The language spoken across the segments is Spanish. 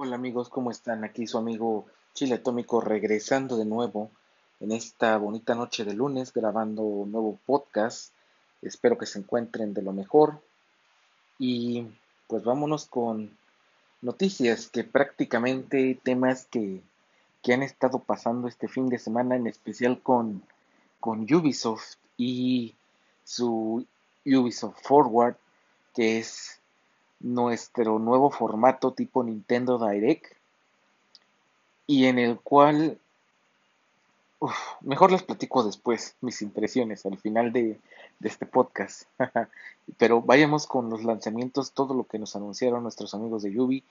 Hola amigos, ¿cómo están? Aquí su amigo Chile Atómico regresando de nuevo en esta bonita noche de lunes grabando nuevo podcast. Espero que se encuentren de lo mejor. Y pues vámonos con noticias que prácticamente temas que, que han estado pasando este fin de semana, en especial con, con Ubisoft y su Ubisoft Forward, que es nuestro nuevo formato tipo Nintendo Direct y en el cual mejor les platico después mis impresiones al final de, este podcast. Pero vayamos con los lanzamientos, todo lo que nos anunciaron nuestros amigos de Yubi,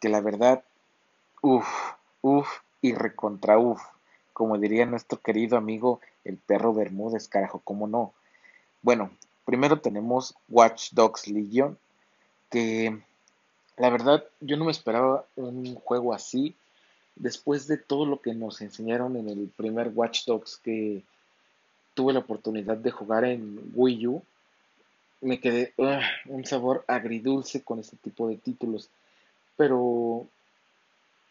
que la verdad, uff, uff y recontra uff, como diría nuestro querido amigo el perro Bermúdez, carajo, cómo no. Bueno, primero tenemos Watch Dogs Legion, que la verdad yo no me esperaba un juego así después de todo lo que nos enseñaron en el primer Watch Dogs que tuve la oportunidad de jugar en Wii U, me quedé un sabor agridulce con este tipo de títulos. Pero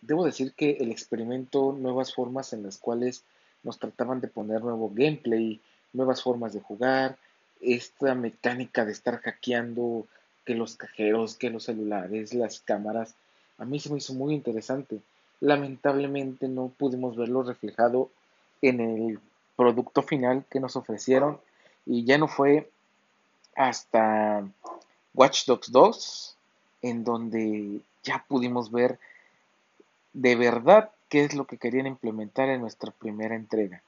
debo decir que el experimento, nuevas formas en las cuales nos trataban de poner nuevo gameplay, nuevas formas de jugar, esta mecánica de estar hackeando que los cajeros, que los celulares, las cámaras. A mí se me hizo muy interesante. Lamentablemente no pudimos verlo reflejado en el producto final que nos ofrecieron y ya no fue hasta Watch Dogs 2 en donde ya pudimos ver de verdad qué es lo que querían implementar en nuestra primera entrega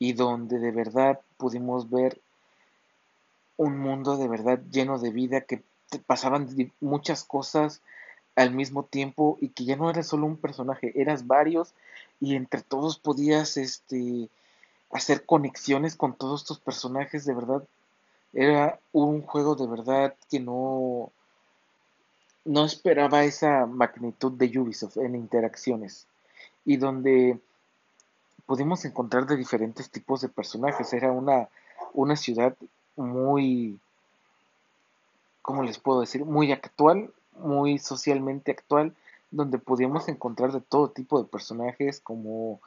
y donde de verdad pudimos ver un mundo de verdad lleno de vida que pasaban muchas cosas al mismo tiempo y que ya no eras solo un personaje, eras varios y entre todos podías este hacer conexiones con todos estos personajes de verdad. Era un juego de verdad que no no esperaba esa magnitud de Ubisoft en interacciones y donde pudimos encontrar de diferentes tipos de personajes. Era una, una ciudad muy ¿cómo les puedo decir? Muy actual, muy socialmente actual, donde podíamos encontrar de todo tipo de personajes, como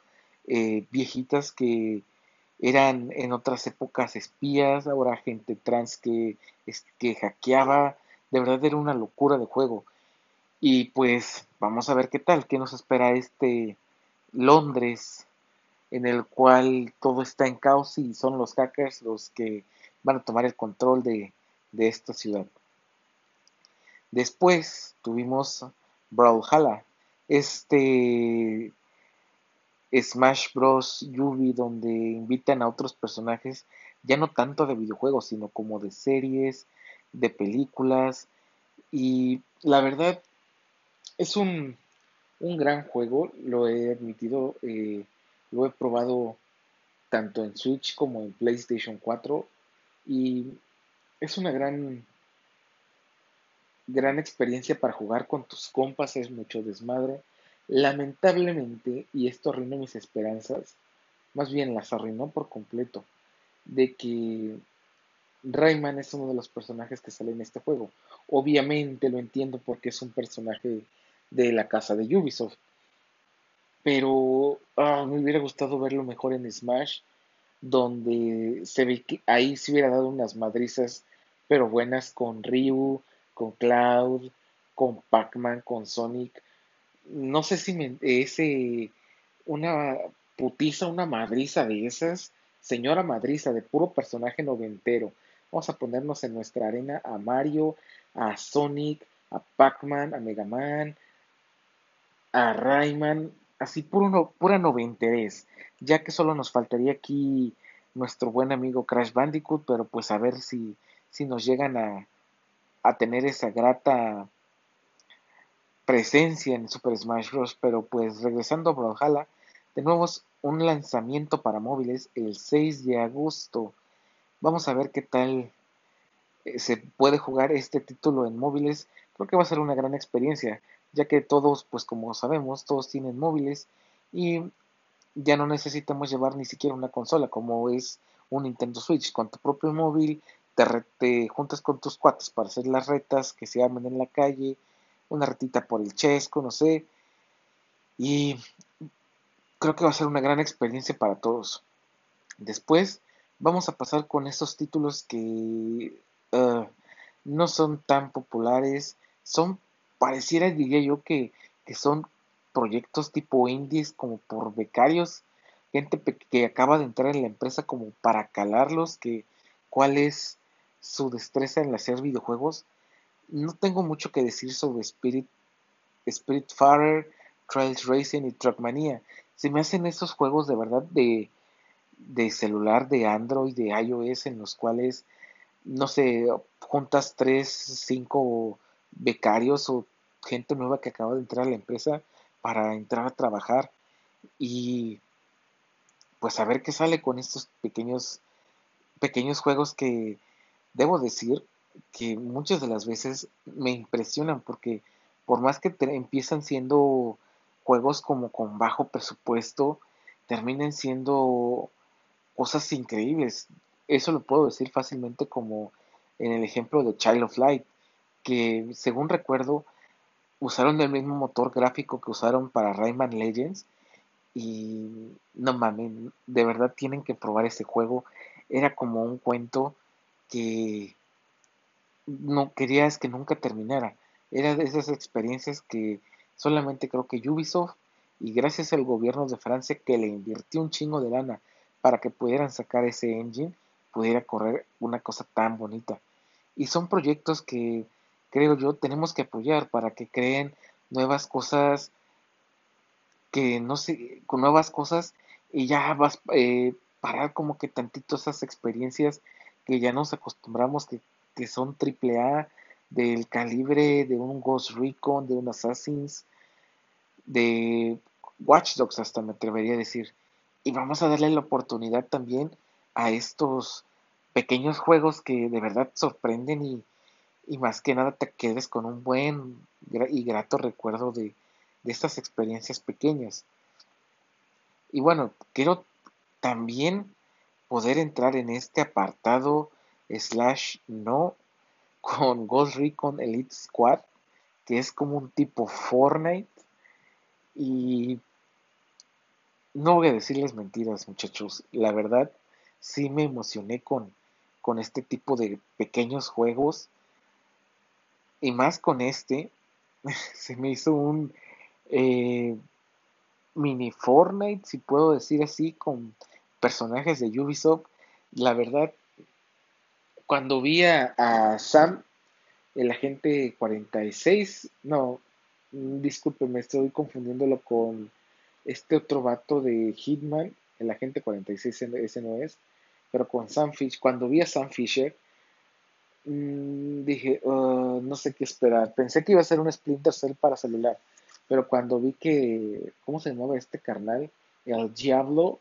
eh, viejitas que eran en otras épocas espías, ahora gente trans que, que hackeaba, de verdad era una locura de juego. Y pues vamos a ver qué tal, qué nos espera este Londres, en el cual todo está en caos y son los hackers los que van a tomar el control de, de esta ciudad. Después tuvimos Brawlhalla, este Smash Bros. Yubi donde invitan a otros personajes, ya no tanto de videojuegos, sino como de series, de películas. Y la verdad, es un, un gran juego, lo he admitido, eh, lo he probado tanto en Switch como en PlayStation 4 y es una gran gran experiencia para jugar con tus compas, es mucho desmadre. Lamentablemente, y esto arruinó mis esperanzas, más bien las arruinó por completo, de que Rayman es uno de los personajes que sale en este juego. Obviamente lo entiendo porque es un personaje de la casa de Ubisoft. Pero ah, me hubiera gustado verlo mejor en Smash, donde se ve que ahí se hubiera dado unas madrizas, pero buenas con Ryu, con Cloud, con Pac-Man, con Sonic. No sé si me, ese, una putiza, una madriza de esas, señora madriza de puro personaje noventero. Vamos a ponernos en nuestra arena a Mario, a Sonic, a Pac-Man, a Mega Man, a Rayman, así puro, pura noventerés, ya que solo nos faltaría aquí nuestro buen amigo Crash Bandicoot, pero pues a ver si, si nos llegan a, a tener esa grata presencia en Super Smash Bros. Pero pues regresando a Brawlhalla, de nuevo un lanzamiento para móviles el 6 de agosto. Vamos a ver qué tal eh, se puede jugar este título en móviles. Creo que va a ser una gran experiencia, ya que todos, pues como sabemos, todos tienen móviles y ya no necesitamos llevar ni siquiera una consola como es un Nintendo Switch. Con tu propio móvil te, juntas con tus cuates para hacer las retas que se armen en la calle, una retita por el chesco, no sé, Y creo que va a ser una gran experiencia para todos. Después vamos a pasar con estos títulos que uh, no son tan populares, son, pareciera, diría yo, que, que son proyectos tipo indies como por becarios, gente que acaba de entrar en la empresa como para calarlos, que cuál es su destreza en hacer videojuegos. No tengo mucho que decir sobre Spirit, Spirit Fighter, Trails Racing y Trackmania. Se me hacen esos juegos de verdad de, de celular, de Android, de iOS, en los cuales, no sé, juntas tres, cinco becarios o gente nueva que acaba de entrar a la empresa para entrar a trabajar y pues a ver qué sale con estos pequeños pequeños juegos que debo decir que muchas de las veces me impresionan porque por más que empiezan siendo juegos como con bajo presupuesto, terminen siendo cosas increíbles. Eso lo puedo decir fácilmente como en el ejemplo de Child of Light, que según recuerdo usaron el mismo motor gráfico que usaron para Rayman Legends y no mames, de verdad tienen que probar ese juego. Era como un cuento que no querías que nunca terminara. Era de esas experiencias que solamente creo que Ubisoft y gracias al gobierno de Francia que le invirtió un chingo de lana para que pudieran sacar ese engine, pudiera correr una cosa tan bonita. Y son proyectos que creo yo tenemos que apoyar para que creen nuevas cosas, que no sé, con nuevas cosas y ya vas eh, parar como que tantito esas experiencias que ya nos acostumbramos que, que son triple A del calibre de un Ghost Recon, de un Assassins, de Watch Dogs hasta me atrevería a decir y vamos a darle la oportunidad también a estos pequeños juegos que de verdad sorprenden y, y más que nada te quedes con un buen y grato recuerdo de, de estas experiencias pequeñas. Y bueno, quiero también poder entrar en este apartado slash no con Ghost Recon Elite Squad, que es como un tipo Fortnite. Y no voy a decirles mentiras, muchachos. La verdad, sí me emocioné con, con este tipo de pequeños juegos. Y más con este, se me hizo un eh, mini Fortnite, si puedo decir así, con personajes de Ubisoft. La verdad, cuando vi a, Sam, el agente 46, no, disculpe, me estoy confundiéndolo con este otro vato de Hitman, el agente 46, ese no es, pero con Sam Fisher, cuando vi a Sam Fisher, mm, dije, oh, no sé qué esperar. Pensé que iba a ser un Splinter Cell para celular, pero cuando vi que, ¿cómo se llamaba este carnal? El Diablo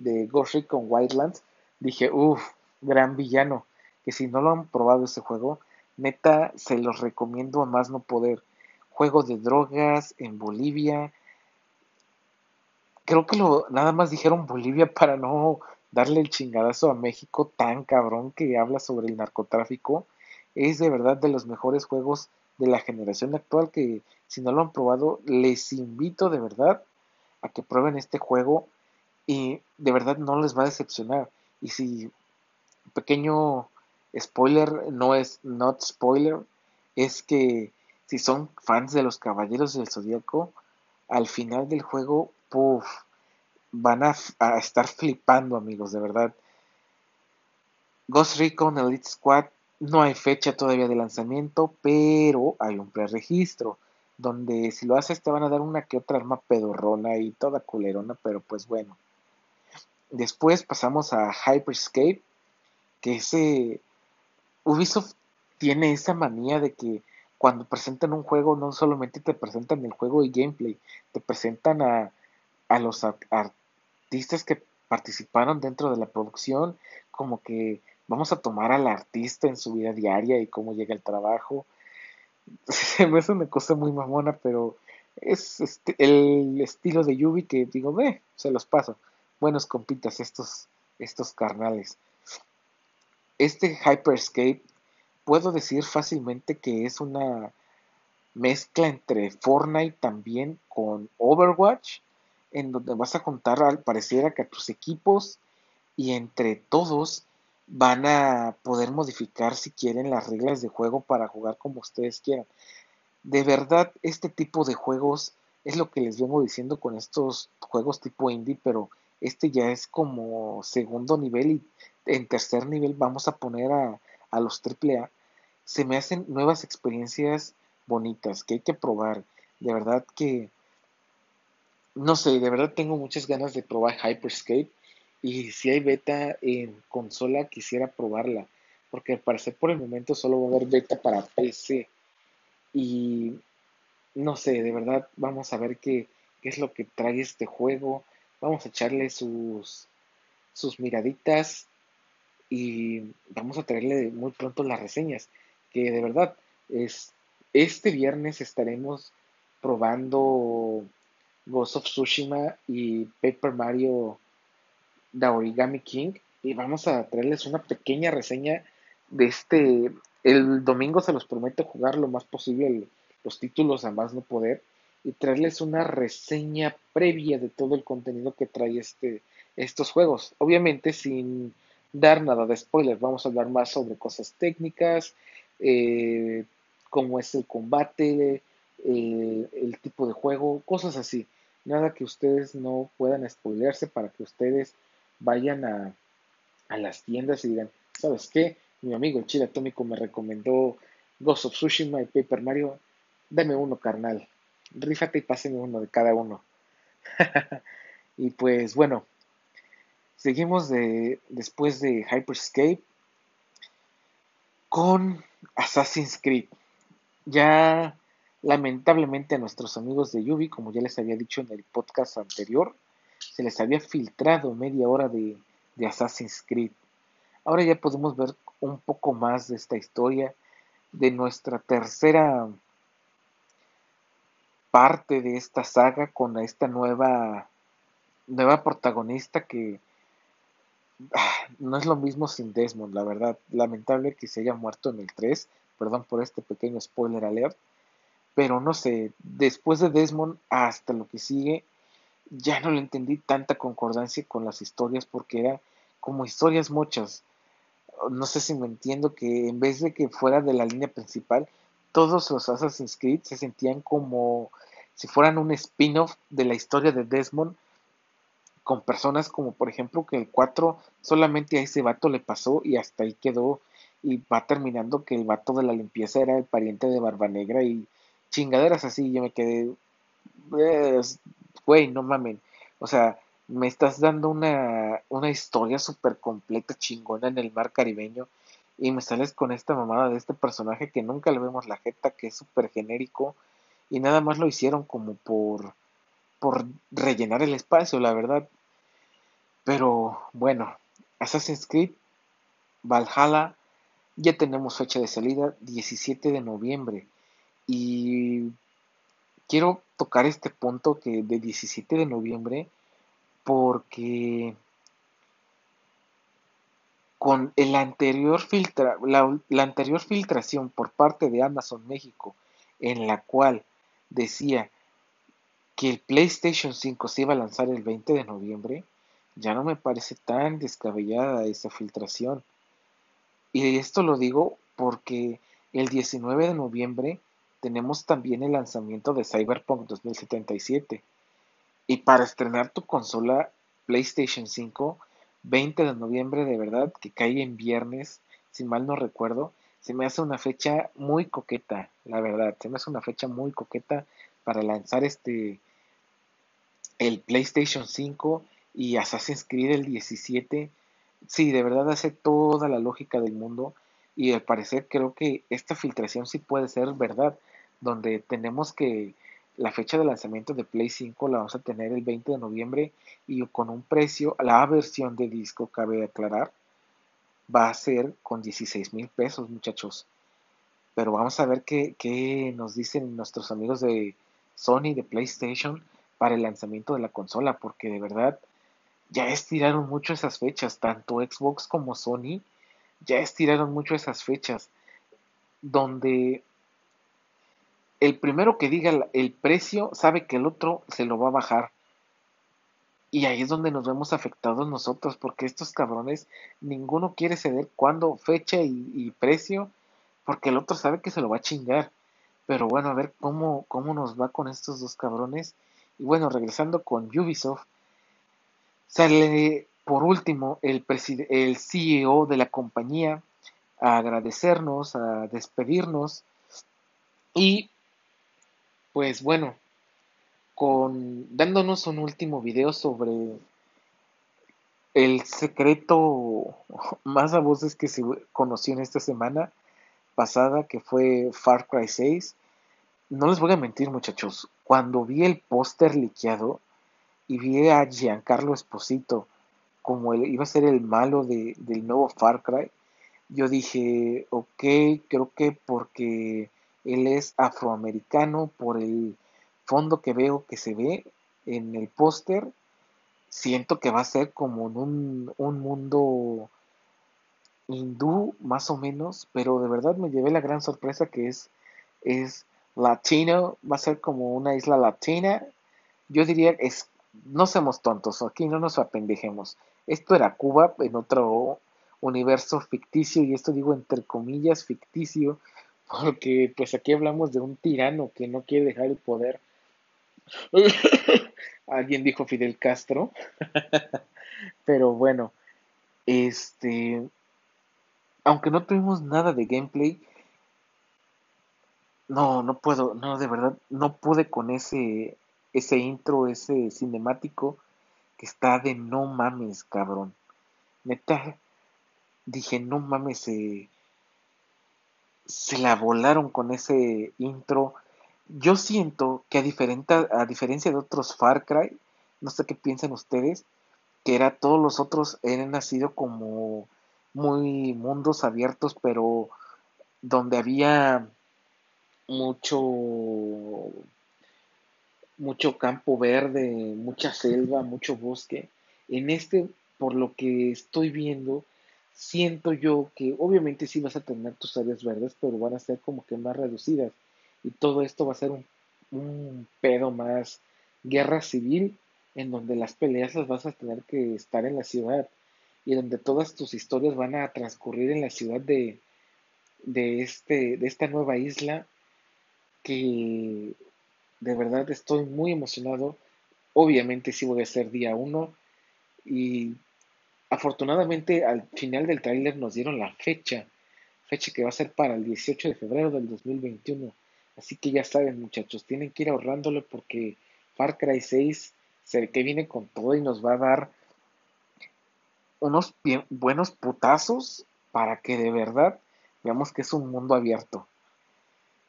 de Ghost Recon Wildlands, dije, uff, gran villano. Que si no lo han probado ese juego, neta, se los recomiendo a más no poder. Juego de drogas en Bolivia, creo que lo, nada más dijeron Bolivia para no darle el chingadazo a México tan cabrón que habla sobre el narcotráfico. Es de verdad de los mejores juegos de la generación actual que si no lo han probado, les invito de verdad a que prueben este juego y de verdad no les va a decepcionar. Y si pequeño spoiler no es not spoiler, es que si son fans de los Caballeros del Zodíaco, al final del juego Puf, van a, estar flipando, amigos, de verdad. Ghost Recon Elite Squad no hay fecha todavía de lanzamiento, pero hay un preregistro donde si lo haces te van a dar una que otra arma pedorrona y toda culerona, pero pues bueno. Después pasamos a Hyperscape, que ese Ubisoft tiene esa manía de que cuando presentan un juego no solamente te presentan el juego y gameplay, te presentan a a los artistas que participaron dentro de la producción, como que vamos a tomar al artista en su vida diaria y cómo llega el trabajo. Se me hace una cosa muy mamona, pero es este, el estilo de Yubi que digo, ve, se los paso. Buenos compitas estos, estos carnales. Este Hyperscape, puedo decir fácilmente que es una mezcla entre Fortnite también con Overwatch, en donde vas a contar al parecer que a tus equipos y entre todos van a poder modificar si quieren las reglas de juego para jugar como ustedes quieran. De verdad, este tipo de juegos es lo que les vengo diciendo con estos juegos tipo indie, pero este ya es como segundo nivel y en tercer nivel vamos a poner a, a los AAA. Se me hacen nuevas experiencias bonitas que hay que probar. De verdad que, no sé, de verdad tengo muchas ganas de probar Hyperscape. Y si hay beta en consola, quisiera probarla. Porque al parecer por el momento solo va a haber beta para PC. Y no sé, de verdad vamos a ver qué, qué es lo que trae este juego. Vamos a echarle sus, sus miraditas y vamos a traerle muy pronto las reseñas. Que de verdad es este viernes estaremos probando Ghost of Tsushima y Paper Mario The Origami King y vamos a traerles una pequeña reseña de este. El domingo se los prometo jugar lo más posible los títulos a más no poder y traerles una reseña previa de todo el contenido que trae este, estos juegos. Obviamente sin dar nada de spoiler, vamos a hablar más sobre cosas técnicas, eh, cómo es el combate, eh, el tipo de juego, cosas así. Nada que ustedes no puedan spoilerse para que ustedes vayan a, a las tiendas y digan, ¿sabes qué? Mi amigo el Chile Atómico me recomendó Ghost of Tsushima y Paper Mario. Dame uno, carnal. Rífate y páseme uno de cada uno. y pues bueno, seguimos de, después de Hyperscape con Assassin's Creed. Ya lamentablemente a nuestros amigos de Yubi, como ya les había dicho en el podcast anterior, se les había filtrado media hora de, de Assassin's Creed. Ahora ya podemos ver un poco más de esta historia, de nuestra tercera parte de esta saga con esta nueva nueva protagonista que ah, no es lo mismo sin Desmond, la verdad. Lamentable que se haya muerto en el 3, perdón por este pequeño spoiler alert, pero no sé, después de Desmond hasta lo que sigue, ya no le entendí tanta concordancia con las historias porque era como historias muchas. No sé si me entiendo que en vez de que fuera de la línea principal, todos los Assassin's Creed se sentían como si fueran un spin-off de la historia de Desmond con personas como por ejemplo que el 4 solamente a ese vato le pasó y hasta ahí quedó y va terminando que el vato de la limpieza era el pariente de Barba Negra y chingaderas así, yo me quedé, pues, güey, no mamen, o sea, me estás dando una, una historia súper completa, chingona en el mar caribeño y me sales con esta mamada de este personaje que nunca le vemos la jeta, que es súper genérico y nada más lo hicieron como por, por rellenar el espacio, la verdad. Pero bueno, Assassin's Creed Valhalla ya tenemos fecha de salida 17 de noviembre y quiero tocar este punto que de 17 de noviembre porque con el anterior filtra, la, la, anterior filtración por parte de Amazon México, en la cual decía que el PlayStation 5 se iba a lanzar el 20 de noviembre, ya no me parece tan descabellada esa filtración. Y esto lo digo porque el 19 de noviembre tenemos también el lanzamiento de Cyberpunk 2077. Y para estrenar tu consola PlayStation 5, 20 de noviembre de verdad, que cae en viernes, si mal no recuerdo, se me hace una fecha muy coqueta, la verdad, se me hace una fecha muy coqueta para lanzar este el PlayStation 5 y Assassin's Creed el 17. Sí, de verdad hace toda la lógica del mundo y al parecer creo que esta filtración sí puede ser verdad, donde tenemos que la fecha de lanzamiento de Play 5 la vamos a tener el 20 de noviembre y con un precio, la versión de disco, cabe aclarar, va a ser con 16 mil pesos, muchachos. Pero vamos a ver qué, qué nos dicen nuestros amigos de Sony, de PlayStation, para el lanzamiento de la consola, porque de verdad ya estiraron mucho esas fechas, tanto Xbox como Sony ya estiraron mucho esas fechas, donde el primero que diga el precio sabe que el otro se lo va a bajar. Y ahí es donde nos vemos afectados nosotros, porque estos cabrones, ninguno quiere ceder cuándo, fecha y, precio, porque el otro sabe que se lo va a chingar. Pero bueno, a ver cómo, cómo nos va con estos dos cabrones. Y bueno, regresando con Ubisoft, sale por último el, el CEO de la compañía a agradecernos, a despedirnos. Y pues bueno, con dándonos un último video sobre el secreto más a voces que se conoció en esta semana pasada, que fue Far Cry 6. No les voy a mentir, muchachos, cuando vi el póster liqueado y vi a Giancarlo Esposito como él iba a ser el malo de, del nuevo Far Cry, yo dije, ok, creo que porque él es afroamericano, por el fondo que veo que se ve en el póster, siento que va a ser como en un, un mundo hindú más o menos, pero de verdad me llevé la gran sorpresa que es, es latino, va a ser como una isla latina. Yo diría, es, no seamos tontos, aquí no nos apendejemos. Esto era Cuba en otro universo ficticio, y esto digo entre comillas ficticio, porque pues aquí hablamos de un tirano que no quiere dejar el poder Alguien dijo Fidel Castro. Pero bueno, este, aunque no tuvimos nada de gameplay, no, no puedo, no, de verdad, no pude con ese, ese intro, ese cinemático que está de no mames, cabrón. Neta, dije, no mames, se, se la volaron con ese intro yo siento que a, a diferencia de otros Far Cry, no sé qué piensan ustedes, que era todos los otros eran nacido como muy mundos abiertos, pero donde había mucho mucho campo verde, mucha selva, mucho bosque. En este, por lo que estoy viendo, siento yo que obviamente sí vas a tener tus áreas verdes, pero van a ser como que más reducidas y todo esto va a ser un, pedo más guerra civil en donde las peleas vas a tener que estar en la ciudad y donde todas tus historias van a transcurrir en la ciudad de, de, este, de esta nueva isla que de verdad estoy muy emocionado. Obviamente sí voy a ser día uno y afortunadamente al final del tráiler nos dieron la fecha, fecha que va a ser para el 18 de febrero del 2021. Así que ya saben, muchachos, tienen que ir ahorrándolo porque Far Cry 6 se que viene con todo y nos va a dar unos buenos putazos para que de verdad veamos que es un mundo abierto.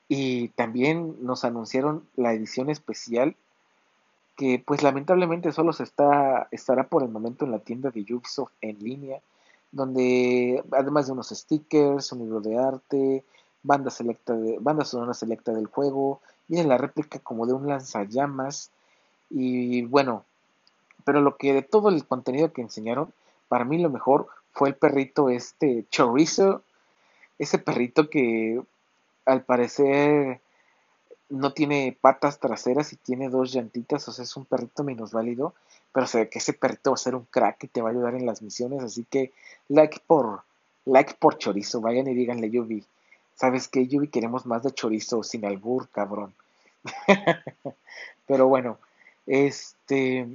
Y también nos anunciaron la edición especial que pues lamentablemente solo se está estará por el momento en la tienda de Ubisoft en línea, donde además de unos stickers, un libro de arte, banda selecta banda sonora selecta del juego, viene la réplica como de un lanzallamas y bueno, pero lo que de todo el contenido que enseñaron, para mí lo mejor fue el perrito este chorizo, ese perrito que al parecer no tiene patas traseras y tiene dos llantitas, o sea, es un perrito menos válido, pero se ve que ese perrito va a ser un crack y te va a ayudar en las misiones, así que like por like por chorizo, vayan y díganle yo vi. ¿Sabes qué, Yubi? Queremos más de chorizo sin albur, cabrón. Pero bueno, este.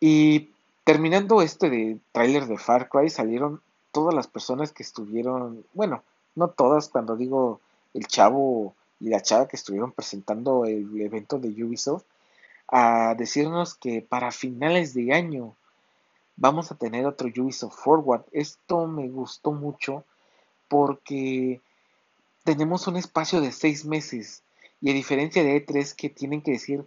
Y terminando este de tráiler de Far Cry, salieron todas las personas que estuvieron, bueno, no todas, cuando digo el chavo y la chava que estuvieron presentando el evento de Ubisoft, a decirnos que para finales de año vamos a tener otro Ubisoft Forward. Esto me gustó mucho porque tenemos un espacio de seis meses y a diferencia de E3 que tienen que decir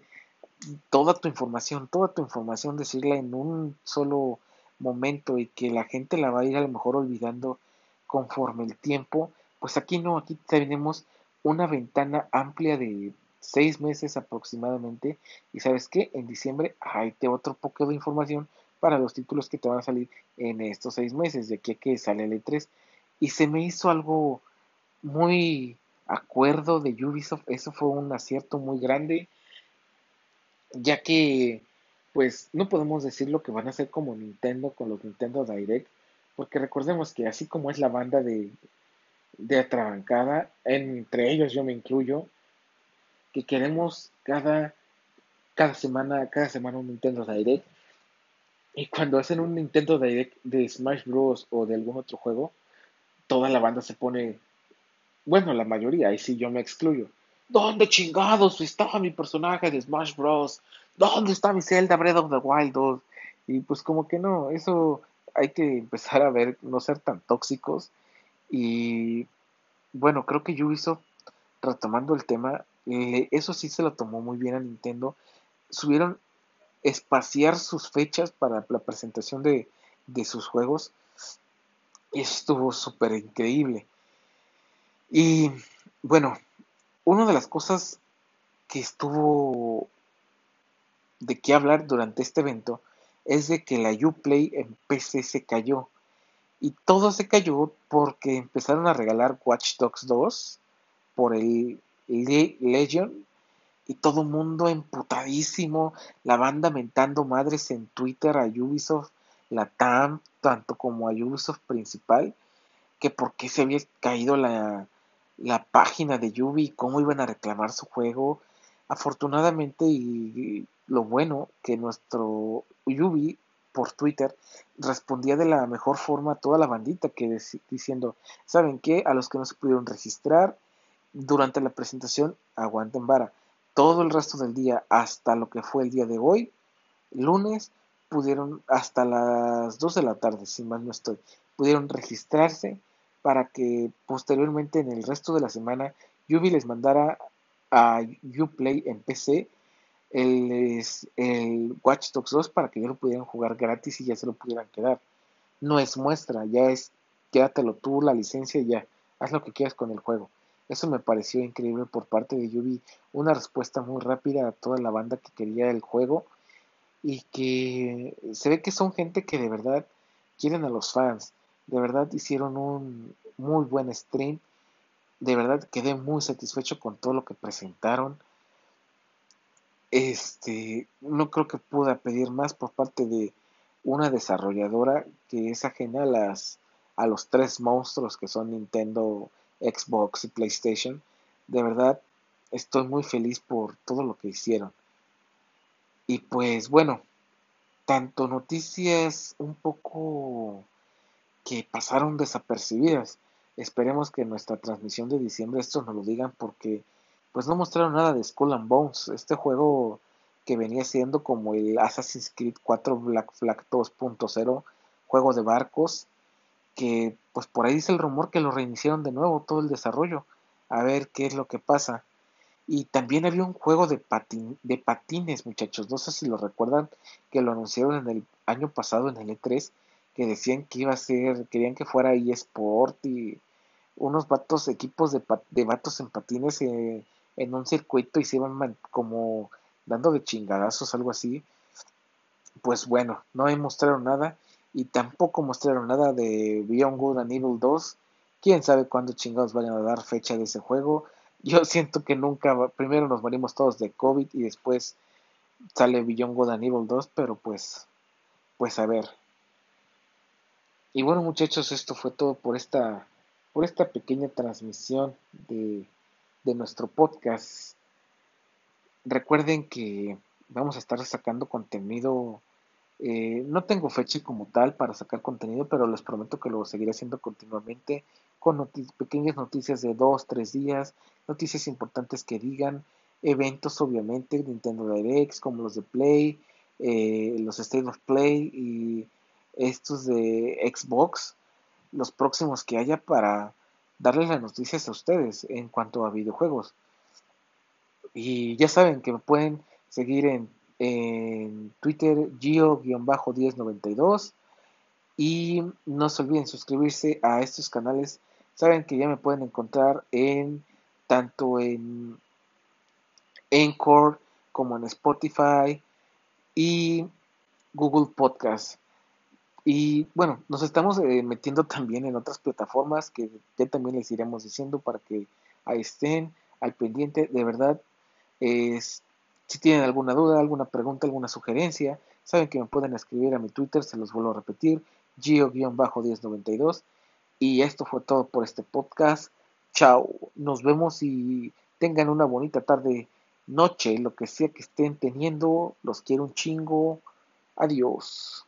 toda tu información, toda tu información, decirla en un solo momento y que la gente la va a ir a lo mejor olvidando conforme el tiempo, pues aquí no, aquí tenemos una ventana amplia de seis meses aproximadamente y sabes que en diciembre hay otro poco de información para los títulos que te van a salir en estos seis meses de aquí a que sale el E3 y se me hizo algo muy acuerdo de Ubisoft, eso fue un acierto muy grande, ya que pues no podemos decir lo que van a hacer como Nintendo con los Nintendo Direct, porque recordemos que así como es la banda de, de atrabancada, entre ellos yo me incluyo, que queremos cada, cada semana, cada semana un Nintendo Direct, y cuando hacen un Nintendo Direct de Smash Bros. o de algún otro juego, toda la banda se pone, bueno, la mayoría, ahí sí yo me excluyo. ¿Dónde chingados estaba mi personaje de Smash Bros? ¿Dónde está mi Zelda Breath of the Wild 2? Y pues como que no, eso hay que empezar a ver, no ser tan tóxicos. Y bueno, creo que Ubisoft, retomando el tema, eso sí se lo tomó muy bien a Nintendo. Subieron espaciar sus fechas para la presentación de, de sus juegos. Estuvo súper increíble. Y bueno, una de las cosas que estuvo de qué hablar durante este evento es de que la Uplay en PC se cayó. Y todo se cayó porque empezaron a regalar Watch Dogs 2 por el Legion y todo mundo emputadísimo, la banda mentando madres en Twitter a Ubisoft, la TAM, tanto como a Ubisoft principal, que por qué se había caído la, la página de Ubi, cómo iban a reclamar su juego. Afortunadamente y, lo bueno que nuestro Ubi por Twitter respondía de la mejor forma a toda la bandita que diciendo, ¿saben qué? A los que no se pudieron registrar durante la presentación, aguanten vara. Todo el resto del día, hasta lo que fue el día de hoy, lunes, pudieron, hasta las 2 de la tarde, si mal no estoy, pudieron registrarse para que posteriormente en el resto de la semana Ubi les mandara a Uplay en PC el, el Watch Dogs 2 para que ya lo pudieran jugar gratis y ya se lo pudieran quedar. No es muestra, ya es quédatelo tú la licencia y ya, haz lo que quieras con el juego. Eso me pareció increíble por parte de Yubi, una respuesta muy rápida a toda la banda que quería el juego. Y que se ve que son gente que de verdad quieren a los fans, de verdad hicieron un muy buen stream, de verdad quedé muy satisfecho con todo lo que presentaron este, no creo que pueda pedir más por parte de una desarrolladora que es ajena a las a los tres monstruos que son Nintendo, Xbox y PlayStation. De verdad, estoy muy feliz por todo lo que hicieron. Y pues bueno, tanto noticias un poco que pasaron desapercibidas. Esperemos que en nuestra transmisión de diciembre esto nos lo digan porque pues no mostraron nada de Skull and Bones, este juego que venía siendo como el Assassin's Creed 4 Black Flag 2.0, juego de barcos, que pues por ahí dice el rumor que lo reiniciaron de nuevo todo el desarrollo, a ver qué es lo que pasa. Y también había un juego de, de patines, muchachos, no sé si lo recuerdan, que lo anunciaron en el año pasado en el E3, que decían que iba a ser, querían que fuera eSport y unos vatos, equipos de, de vatos en patines eh, en un circuito y se iban como dando de chingadazos, algo así. Pues bueno, no mostraron nada y tampoco mostraron nada de Beyond Good and Evil 2. Quién sabe cuándo chingados vayan a dar fecha de ese juego. Yo siento que nunca, primero nos morimos todos de COVID y después sale Beyond Good and Evil 2, pero pues, pues a ver. Y bueno muchachos, esto fue todo por esta, por esta pequeña transmisión de de nuestro podcast. Recuerden que vamos a estar sacando contenido. Eh, no tengo fecha como tal para sacar contenido, pero les prometo que lo seguiré haciendo continuamente con pequeñas noticias de dos, tres días, noticias importantes que digan, eventos obviamente, Nintendo Direct, como los de Play, eh, los State of Play y estos de Xbox, los próximos que haya para darles las noticias a ustedes en cuanto a videojuegos. Y ya saben que me pueden seguir en, Twitter Gio-1092 y no se olviden suscribirse a estos canales. Saben que ya me pueden encontrar en tanto en Encore como en Spotify y Google Podcast. Y bueno, nos estamos eh, metiendo también en otras plataformas que ya también les iremos diciendo para que ahí estén al pendiente, de verdad. Si tienen alguna duda, alguna pregunta, alguna sugerencia, saben que me pueden escribir a mi Twitter, se los vuelvo a repetir, gio-1092. Y esto fue todo por este podcast. Chao, nos vemos y tengan una bonita tarde, noche, lo que sea que estén teniendo. Los quiero un chingo. Adiós.